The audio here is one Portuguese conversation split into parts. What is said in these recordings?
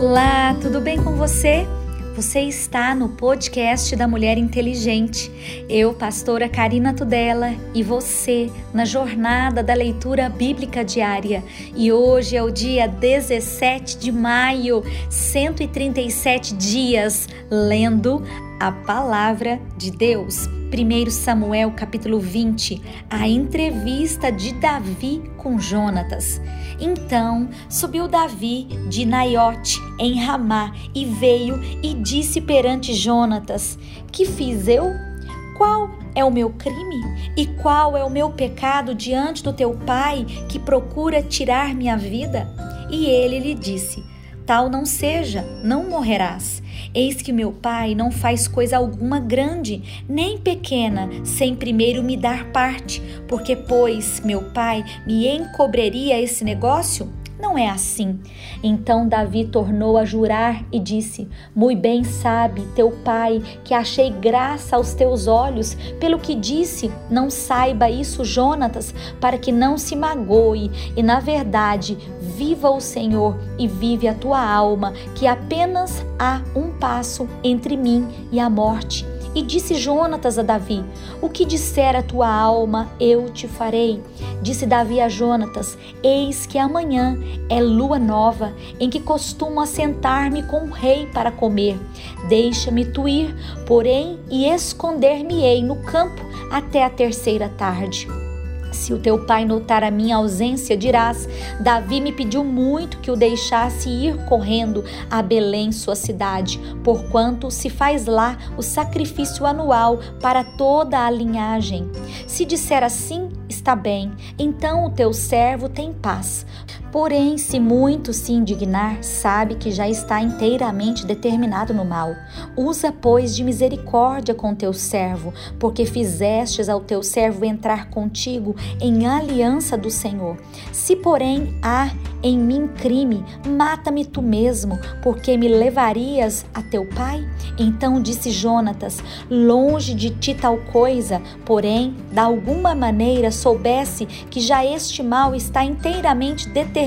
Olá, tudo bem com você? Você está no podcast da Mulher Inteligente. Eu, pastora Karina Tudela, e você na jornada da leitura bíblica diária. E hoje é o dia 17 de maio, 137 dias lendo a palavra de Deus. 1 Samuel capítulo 20, a entrevista de Davi com Jonatas. Então subiu Davi de Naiote em Ramá e veio e disse perante Jonatas: Que fiz eu? Qual é o meu crime? E qual é o meu pecado diante do teu pai que procura tirar minha vida? E ele lhe disse: Tal não seja, não morrerás. Eis que meu pai não faz coisa alguma grande, nem pequena, sem primeiro me dar parte, porque, pois, meu pai me encobriria esse negócio? Não é assim. Então Davi tornou a jurar e disse: Muito bem sabe teu pai que achei graça aos teus olhos, pelo que disse: Não saiba isso, Jonatas, para que não se magoe, e na verdade viva o Senhor e vive a tua alma, que apenas há um passo entre mim e a morte. E disse Jonatas a Davi: O que disser a tua alma, eu te farei. Disse Davi a Jonatas: Eis que amanhã é lua nova, em que costumo assentar-me com o rei para comer. Deixa-me tu ir, porém, e esconder-me-ei no campo até a terceira tarde. Se o teu pai notar a minha ausência, dirás: Davi me pediu muito que o deixasse ir correndo a Belém, sua cidade, porquanto se faz lá o sacrifício anual para toda a linhagem. Se disser assim, está bem, então o teu servo tem paz. Porém, se muito se indignar, sabe que já está inteiramente determinado no mal. Usa, pois, de misericórdia com teu servo, porque fizestes ao teu servo entrar contigo em aliança do Senhor. Se, porém, há em mim crime, mata-me tu mesmo, porque me levarias a teu pai? Então disse Jonatas: Longe de ti tal coisa, porém, de alguma maneira soubesse que já este mal está inteiramente determinado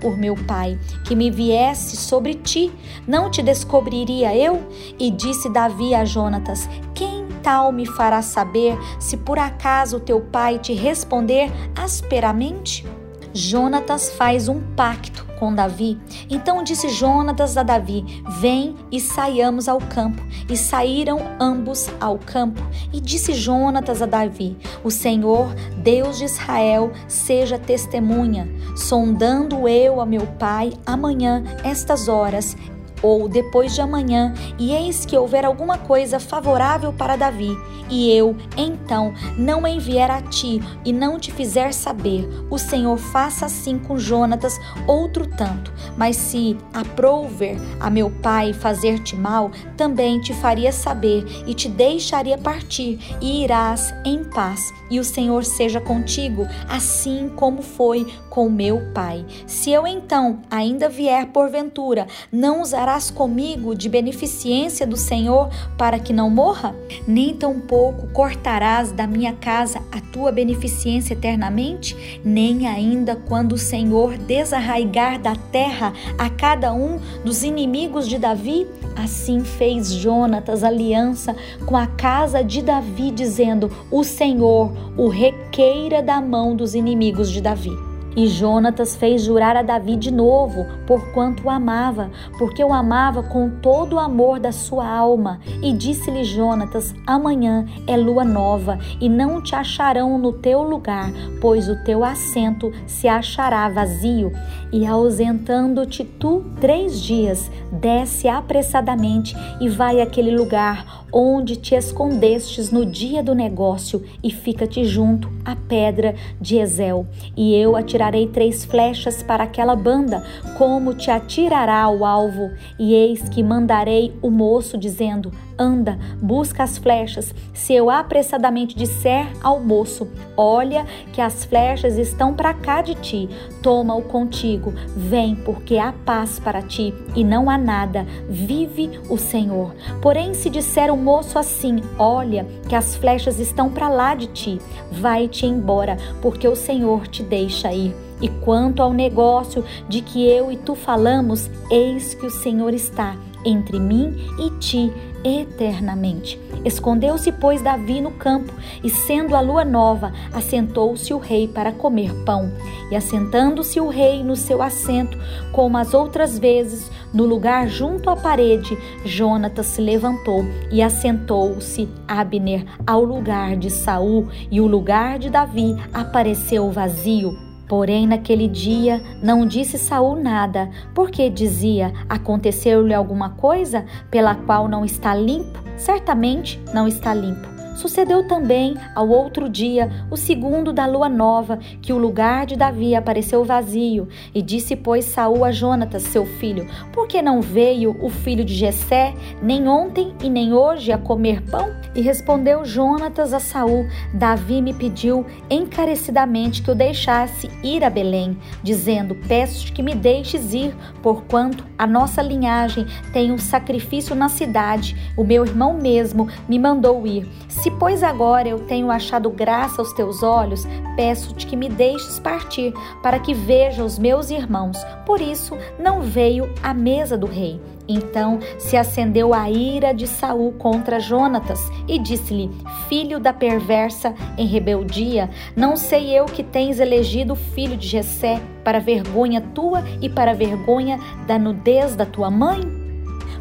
por meu pai, que me viesse sobre ti, não te descobriria eu? E disse Davi a Jonatas: Quem tal me fará saber se por acaso teu pai te responder asperamente? Jonatas faz um pacto com Davi. Então disse Jonatas a Davi: Vem e saiamos ao campo. E saíram ambos ao campo. E disse Jonatas a Davi: O Senhor, Deus de Israel, seja testemunha, sondando eu a meu pai amanhã, estas horas, ou depois de amanhã, e eis que houver alguma coisa favorável para Davi, e eu, então, não enviar a ti e não te fizer saber, o Senhor faça assim com Jonatas outro tanto. Mas se aprouver a meu pai fazer-te mal, também te faria saber e te deixaria partir, e irás em paz, e o Senhor seja contigo, assim como foi com meu pai. Se eu então ainda vier porventura, não usará farás comigo de beneficência do Senhor para que não morra? Nem tampouco cortarás da minha casa a tua beneficência eternamente? Nem ainda quando o Senhor desarraigar da terra a cada um dos inimigos de Davi? Assim fez Jonatas aliança com a casa de Davi, dizendo: O Senhor o requeira da mão dos inimigos de Davi. E Jonatas fez jurar a Davi de novo, porquanto o amava, porque o amava com todo o amor da sua alma. E disse-lhe Jonatas: Amanhã é lua nova, e não te acharão no teu lugar, pois o teu assento se achará vazio. E ausentando-te tu três dias, desce apressadamente e vai àquele lugar onde te escondestes no dia do negócio, e fica-te junto à pedra de Ezel. E eu atirarei atirarei três flechas para aquela banda, como te atirará o alvo. E eis que mandarei o moço, dizendo: Anda, busca as flechas. Se eu apressadamente disser ao moço: Olha, que as flechas estão para cá de ti, toma-o contigo. Vem, porque há paz para ti e não há nada. Vive o Senhor. Porém, se disser o moço assim: Olha, que as flechas estão para lá de ti, vai-te embora, porque o Senhor te deixa ir. E quanto ao negócio de que eu e tu falamos, eis que o Senhor está entre mim e ti eternamente. Escondeu-se, pois, Davi no campo, e sendo a lua nova, assentou-se o rei para comer pão. E assentando-se o rei no seu assento, como as outras vezes, no lugar junto à parede, Jonatas se levantou e assentou-se Abner ao lugar de Saul, e o lugar de Davi apareceu vazio. Porém, naquele dia não disse Saul nada, porque dizia: Aconteceu-lhe alguma coisa pela qual não está limpo? Certamente não está limpo. Sucedeu também ao outro dia, o segundo da lua nova, que o lugar de Davi apareceu vazio, e disse pois Saul a Jonatas, seu filho: Por que não veio o filho de Jessé, nem ontem e nem hoje a comer pão? E respondeu Jonatas a Saul: Davi me pediu encarecidamente que o deixasse ir a Belém, dizendo: Peço-te que me deixes ir, porquanto a nossa linhagem tem um sacrifício na cidade. O meu irmão mesmo me mandou ir. Se, pois, agora eu tenho achado graça aos teus olhos, peço-te que me deixes partir, para que veja os meus irmãos. Por isso não veio à mesa do rei. Então se acendeu a ira de Saul contra Jonatas e disse-lhe: Filho da perversa em rebeldia, não sei eu que tens elegido o filho de Jessé para vergonha tua e para vergonha da nudez da tua mãe?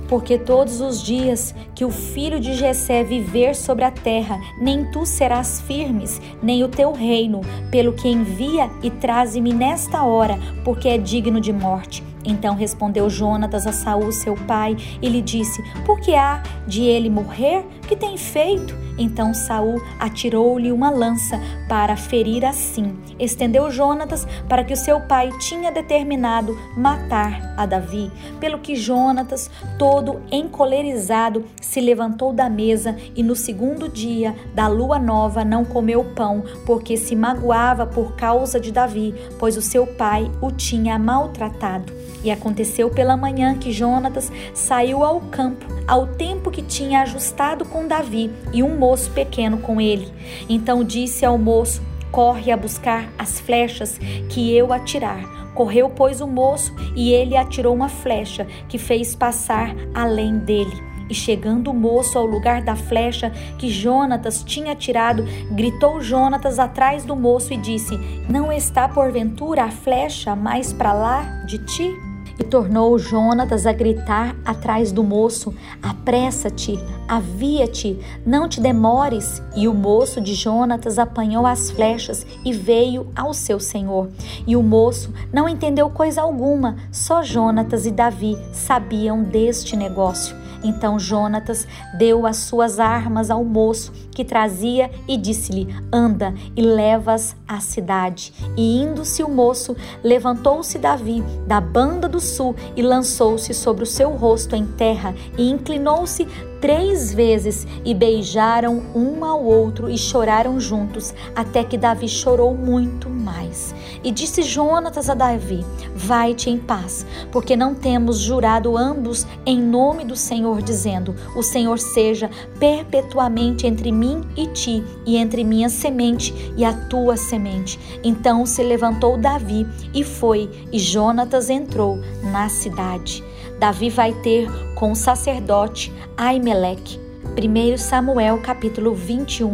Porque todos os dias que o filho de Jessé viver sobre a terra, nem tu serás firmes, nem o teu reino, pelo que envia e traze-me nesta hora, porque é digno de morte. Então respondeu Jonatas a Saul, seu pai, e lhe disse: Por que há de ele morrer? Que tem feito? Então Saul atirou-lhe uma lança para ferir assim. Estendeu Jonatas para que o seu pai tinha determinado matar a Davi. Pelo que Jonatas, todo encolerizado, se levantou da mesa e no segundo dia da lua nova não comeu pão, porque se magoava por causa de Davi, pois o seu pai o tinha maltratado. E aconteceu pela manhã que Jonatas saiu ao campo, ao tempo que tinha ajustado com Davi e um moço pequeno com ele. Então disse ao moço: Corre a buscar as flechas que eu atirar. Correu, pois, o moço, e ele atirou uma flecha que fez passar além dele. E chegando o moço ao lugar da flecha que Jonatas tinha atirado, gritou Jonatas atrás do moço e disse: Não está porventura a flecha mais para lá de ti? E tornou Jonatas a gritar atrás do moço: Apressa-te, avia-te, não te demores. E o moço de Jonatas apanhou as flechas e veio ao seu senhor. E o moço não entendeu coisa alguma, só Jonatas e Davi sabiam deste negócio. Então Jonatas deu as suas armas ao moço que trazia e disse-lhe: Anda e levas à cidade. E indo-se o moço, levantou-se Davi da banda do sul e lançou-se sobre o seu rosto em terra e inclinou-se três vezes e beijaram um ao outro e choraram juntos, até que Davi chorou muito mais. E disse Jonatas a Davi: Vai-te em paz, porque não temos jurado ambos em nome do Senhor, dizendo: O Senhor seja perpetuamente entre mim e ti, e entre minha semente e a tua semente. Então se levantou Davi e foi, e Jonatas entrou na cidade. Davi vai ter com o sacerdote Aimeleque. 1 Samuel capítulo 21.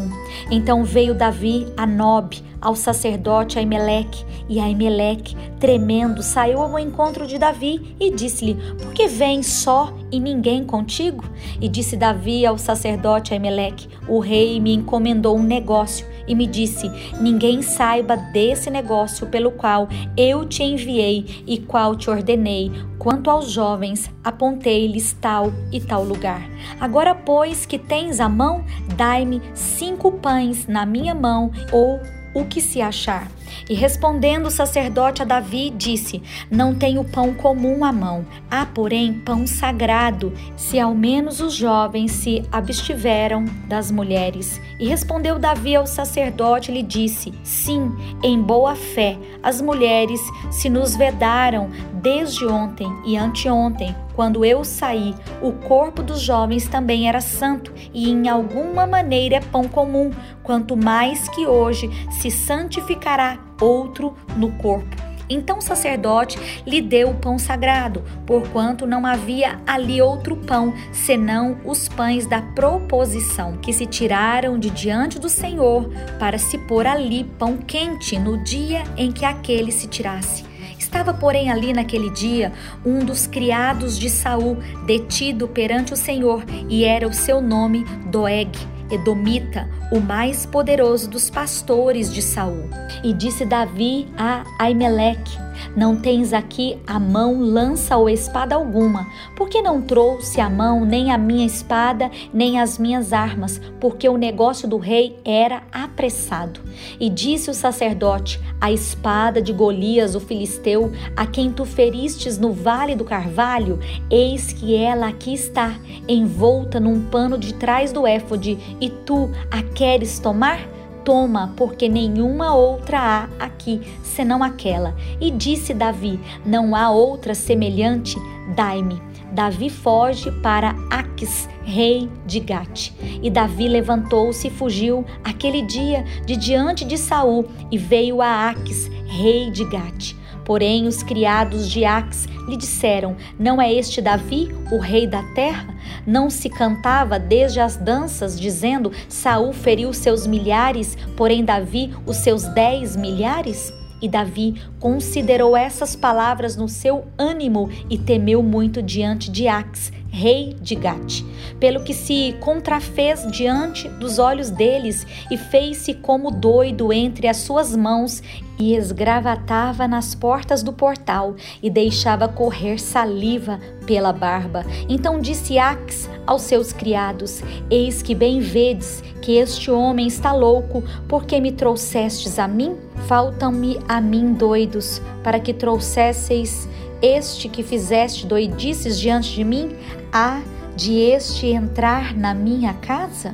Então veio Davi a Nob, ao sacerdote Aimeleque, e Aimeleque, tremendo, saiu ao encontro de Davi e disse-lhe: Por que vens só e ninguém contigo? E disse Davi ao sacerdote Aimeleque: O rei me encomendou um negócio e me disse: Ninguém saiba desse negócio pelo qual eu te enviei e qual te ordenei. Quanto aos jovens, apontei-lhes tal e tal lugar. Agora, pois que tens a mão, dai-me cinco pães na minha mão ou o que se achar. E respondendo o sacerdote a Davi, disse: Não tenho pão comum à mão, há, porém, pão sagrado, se ao menos os jovens se abstiveram das mulheres. E respondeu Davi ao sacerdote e lhe disse: Sim, em boa fé, as mulheres se nos vedaram desde ontem e anteontem, quando eu saí, o corpo dos jovens também era santo e em alguma maneira é pão comum, quanto mais que hoje se santificará outro no corpo. Então o sacerdote lhe deu o pão sagrado, porquanto não havia ali outro pão, senão os pães da proposição, que se tiraram de diante do Senhor, para se pôr ali pão quente no dia em que aquele se tirasse. Estava, porém, ali naquele dia um dos criados de Saul, detido perante o Senhor, e era o seu nome Doeg, Edomita, o mais poderoso dos pastores de Saul. E disse Davi a Aimeleque: não tens aqui a mão, lança ou espada alguma, porque não trouxe a mão nem a minha espada, nem as minhas armas, porque o negócio do rei era apressado. E disse o sacerdote: A espada de Golias, o filisteu, a quem tu feristes no vale do carvalho, eis que ela aqui está, envolta num pano de trás do éfode, e tu a queres tomar? Toma, porque nenhuma outra há aqui senão aquela. E disse Davi: Não há outra semelhante, dai-me. Davi foge para Aques, rei de Gate. E Davi levantou-se e fugiu aquele dia de diante de Saul e veio a Aques, rei de Gate. Porém, os criados de Ax lhe disseram: Não é este Davi, o rei da terra? Não se cantava desde as danças, dizendo: Saul feriu seus milhares, porém Davi os seus dez milhares? E Davi considerou essas palavras no seu ânimo e temeu muito diante de Ax, rei de Gate, pelo que se contrafez diante dos olhos deles e fez-se como doido entre as suas mãos e esgravatava nas portas do portal e deixava correr saliva pela barba. Então disse Ax aos seus criados: Eis que bem vedes que este homem está louco, porque me trouxestes a mim? Faltam-me a mim doidos, para que trouxesseis este que fizeste doidices diante de mim? Há de este entrar na minha casa?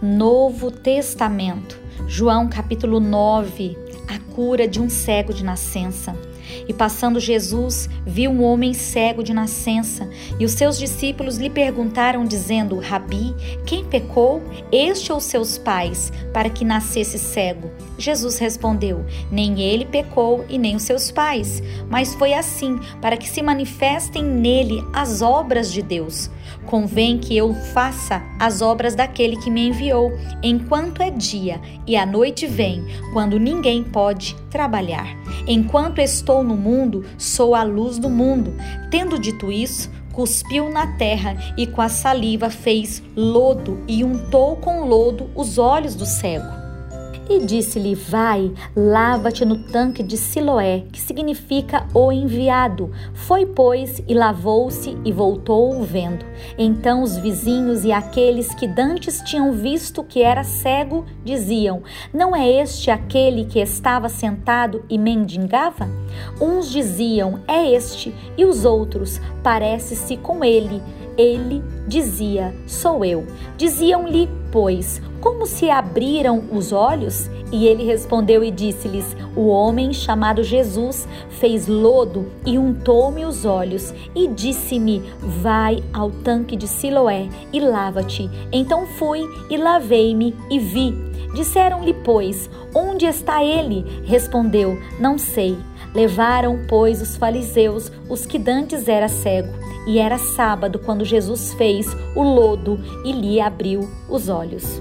Novo Testamento, João capítulo 9, a cura de um cego de nascença. E passando Jesus, viu um homem cego de nascença, e os seus discípulos lhe perguntaram, dizendo: Rabi, quem pecou, este ou seus pais, para que nascesse cego? Jesus respondeu: Nem ele pecou e nem os seus pais, mas foi assim, para que se manifestem nele as obras de Deus. Convém que eu faça as obras daquele que me enviou, enquanto é dia, e a noite vem, quando ninguém pode trabalhar. Enquanto estou no mundo, sou a luz do mundo. Tendo dito isso, cuspiu na terra e com a saliva fez lodo e untou com lodo os olhos do cego. E disse-lhe: Vai, lava-te no tanque de Siloé, que significa o enviado. Foi, pois, e lavou-se e voltou vendo. Então os vizinhos e aqueles que dantes tinham visto que era cego diziam: Não é este aquele que estava sentado e mendigava? Uns diziam: É este, e os outros: Parece-se com ele. Ele dizia: Sou eu. Diziam-lhe, pois, como se abriram os olhos? E ele respondeu e disse-lhes: O homem chamado Jesus fez lodo e untou-me os olhos e disse-me: Vai ao tanque de Siloé e lava-te. Então fui e lavei-me e vi. Disseram-lhe, pois, onde está ele? Respondeu: Não sei. Levaram, pois, os fariseus, os que dantes era cego, e era sábado quando Jesus fez o lodo e lhe abriu os olhos.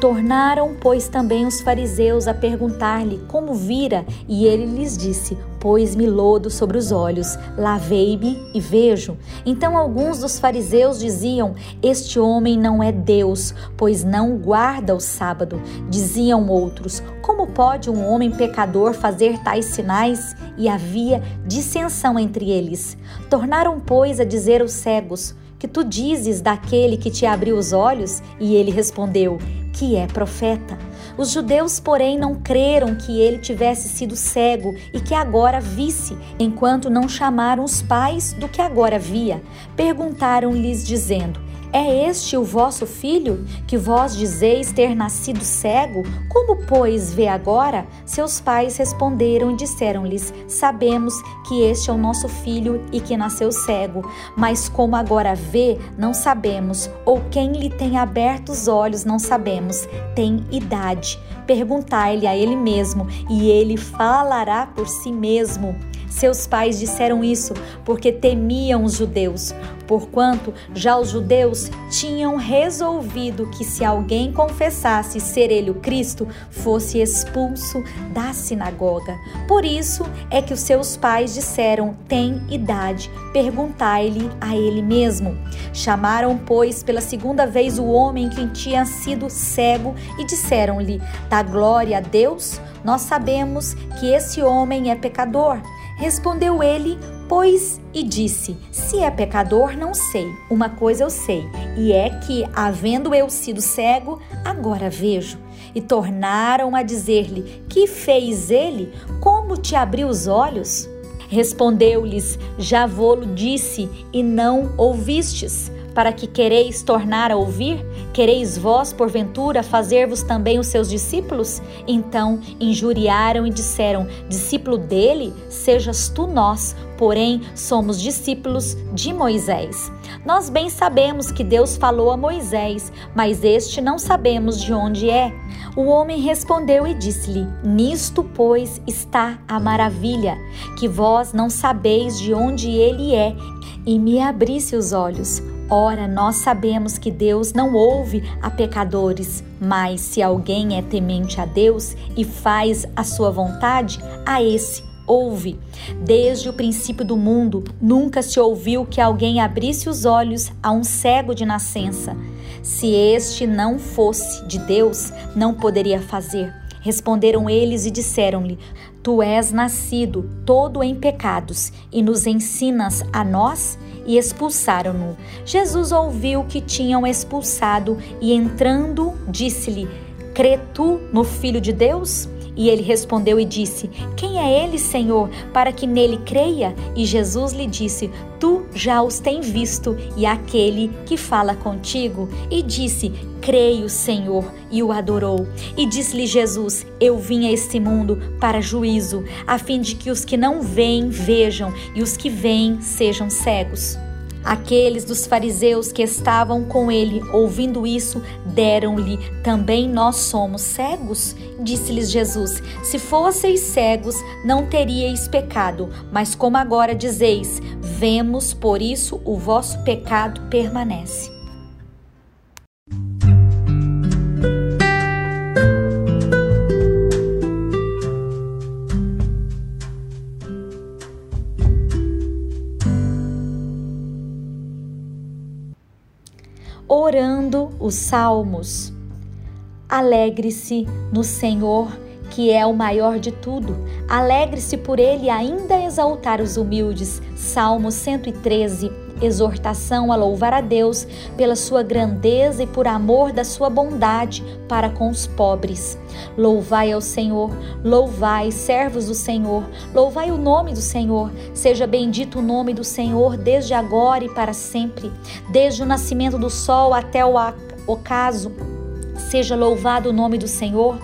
Tornaram, pois, também os fariseus a perguntar-lhe como vira, e ele lhes disse: Pôs-me lodo sobre os olhos, lavei-me e vejo. Então alguns dos fariseus diziam: Este homem não é Deus, pois não guarda o sábado. Diziam outros: Como pode um homem pecador fazer tais sinais? E havia dissensão entre eles. Tornaram, pois, a dizer aos cegos: Que tu dizes daquele que te abriu os olhos? E ele respondeu: Que é profeta. Os judeus, porém, não creram que ele tivesse sido cego e que agora visse, enquanto não chamaram os pais do que agora via. Perguntaram-lhes, dizendo: é este o vosso filho, que vós dizeis ter nascido cego? Como, pois, vê agora? Seus pais responderam e disseram-lhes: Sabemos que este é o nosso filho e que nasceu cego, mas como agora vê, não sabemos, ou quem lhe tem aberto os olhos, não sabemos. Tem idade. Perguntai-lhe a ele mesmo, e ele falará por si mesmo. Seus pais disseram isso porque temiam os judeus, porquanto já os judeus tinham resolvido que se alguém confessasse ser ele o Cristo, fosse expulso da sinagoga. Por isso é que os seus pais disseram: Tem idade, perguntai-lhe a ele mesmo. Chamaram, pois, pela segunda vez o homem que tinha sido cego e disseram-lhe: Dá glória a Deus? Nós sabemos que esse homem é pecador. Respondeu ele, pois, e disse: Se é pecador, não sei. Uma coisa eu sei, e é que, havendo eu sido cego, agora vejo. E tornaram a dizer-lhe: Que fez ele? Como te abriu os olhos? Respondeu-lhes: Já vou-lo disse, e não ouvistes para que quereis tornar a ouvir? Quereis vós, porventura, fazer-vos também os seus discípulos? Então injuriaram e disseram: Discípulo dele, sejas tu nós, porém somos discípulos de Moisés. Nós bem sabemos que Deus falou a Moisés, mas este não sabemos de onde é. O homem respondeu e disse-lhe: Nisto, pois, está a maravilha, que vós não sabeis de onde ele é, e me abrisse os olhos. Ora, nós sabemos que Deus não ouve a pecadores, mas se alguém é temente a Deus e faz a sua vontade, a esse ouve. Desde o princípio do mundo, nunca se ouviu que alguém abrisse os olhos a um cego de nascença. Se este não fosse de Deus, não poderia fazer. Responderam eles e disseram-lhe: Tu és nascido todo em pecados e nos ensinas a nós? E expulsaram-no. Jesus ouviu que tinham expulsado e, entrando, disse-lhe: Crê tu no Filho de Deus? E ele respondeu e disse: Quem é ele, Senhor, para que nele creia? E Jesus lhe disse: Tu já os tens visto, e aquele que fala contigo. E disse: Creio, Senhor, e o adorou. E disse-lhe Jesus: Eu vim a este mundo para juízo, a fim de que os que não veem vejam, e os que veem sejam cegos. Aqueles dos fariseus que estavam com ele, ouvindo isso, deram-lhe: Também nós somos cegos? Disse-lhes Jesus: Se fosseis cegos, não teríeis pecado, mas como agora dizeis, vemos, por isso o vosso pecado permanece. Orando os salmos. Alegre-se no Senhor, que é o maior de tudo. Alegre-se por ele ainda exaltar os humildes. Salmo 113 exortação a louvar a Deus pela sua grandeza e por amor da sua bondade para com os pobres. Louvai ao Senhor, louvai, servos do Senhor, louvai o nome do Senhor. Seja bendito o nome do Senhor desde agora e para sempre, desde o nascimento do sol até o ocaso. Seja louvado o nome do Senhor.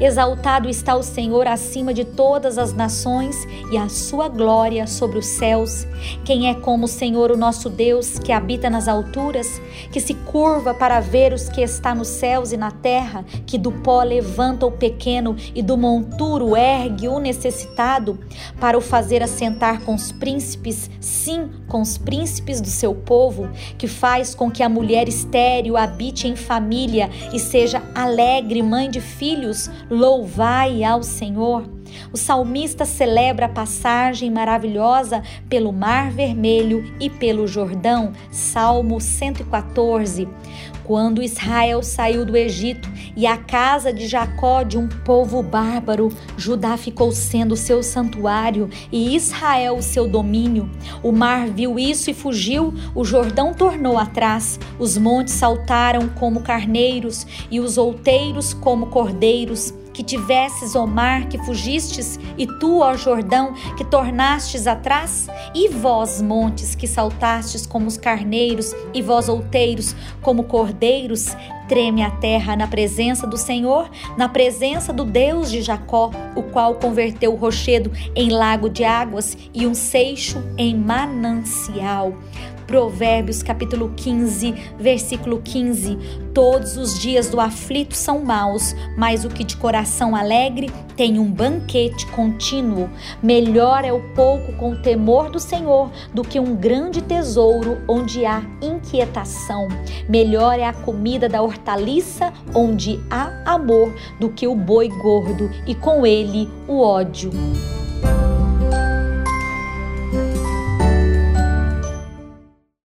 Exaltado está o Senhor acima de todas as nações e a sua glória sobre os céus. Quem é como o Senhor, o nosso Deus, que habita nas alturas, que se curva para ver os que está nos céus e na terra, que do pó levanta o pequeno e do monturo ergue o necessitado, para o fazer assentar com os príncipes, sim, com os príncipes do seu povo, que faz com que a mulher estéril habite em família e seja alegre mãe de filhos, louvai ao Senhor. O salmista celebra a passagem maravilhosa pelo Mar Vermelho e pelo Jordão, Salmo 114. Quando Israel saiu do Egito e a casa de Jacó de um povo bárbaro, Judá ficou sendo seu santuário e Israel o seu domínio. O mar viu isso e fugiu, o Jordão tornou atrás, os montes saltaram como carneiros e os outeiros como cordeiros que tivesses, ó mar, que fugistes, e tu, ó Jordão, que tornastes atrás? E vós, montes, que saltastes como os carneiros, e vós, outeiros, como cordeiros? Treme a terra na presença do Senhor, na presença do Deus de Jacó, o qual converteu o rochedo em lago de águas e um seixo em manancial. Provérbios capítulo 15, versículo 15. Todos os dias do aflito são maus, mas o que de coração alegre tem um banquete contínuo. Melhor é o pouco com o temor do Senhor do que um grande tesouro onde há inquietação. Melhor é a comida da hortaliça onde há amor do que o boi gordo e com ele o ódio.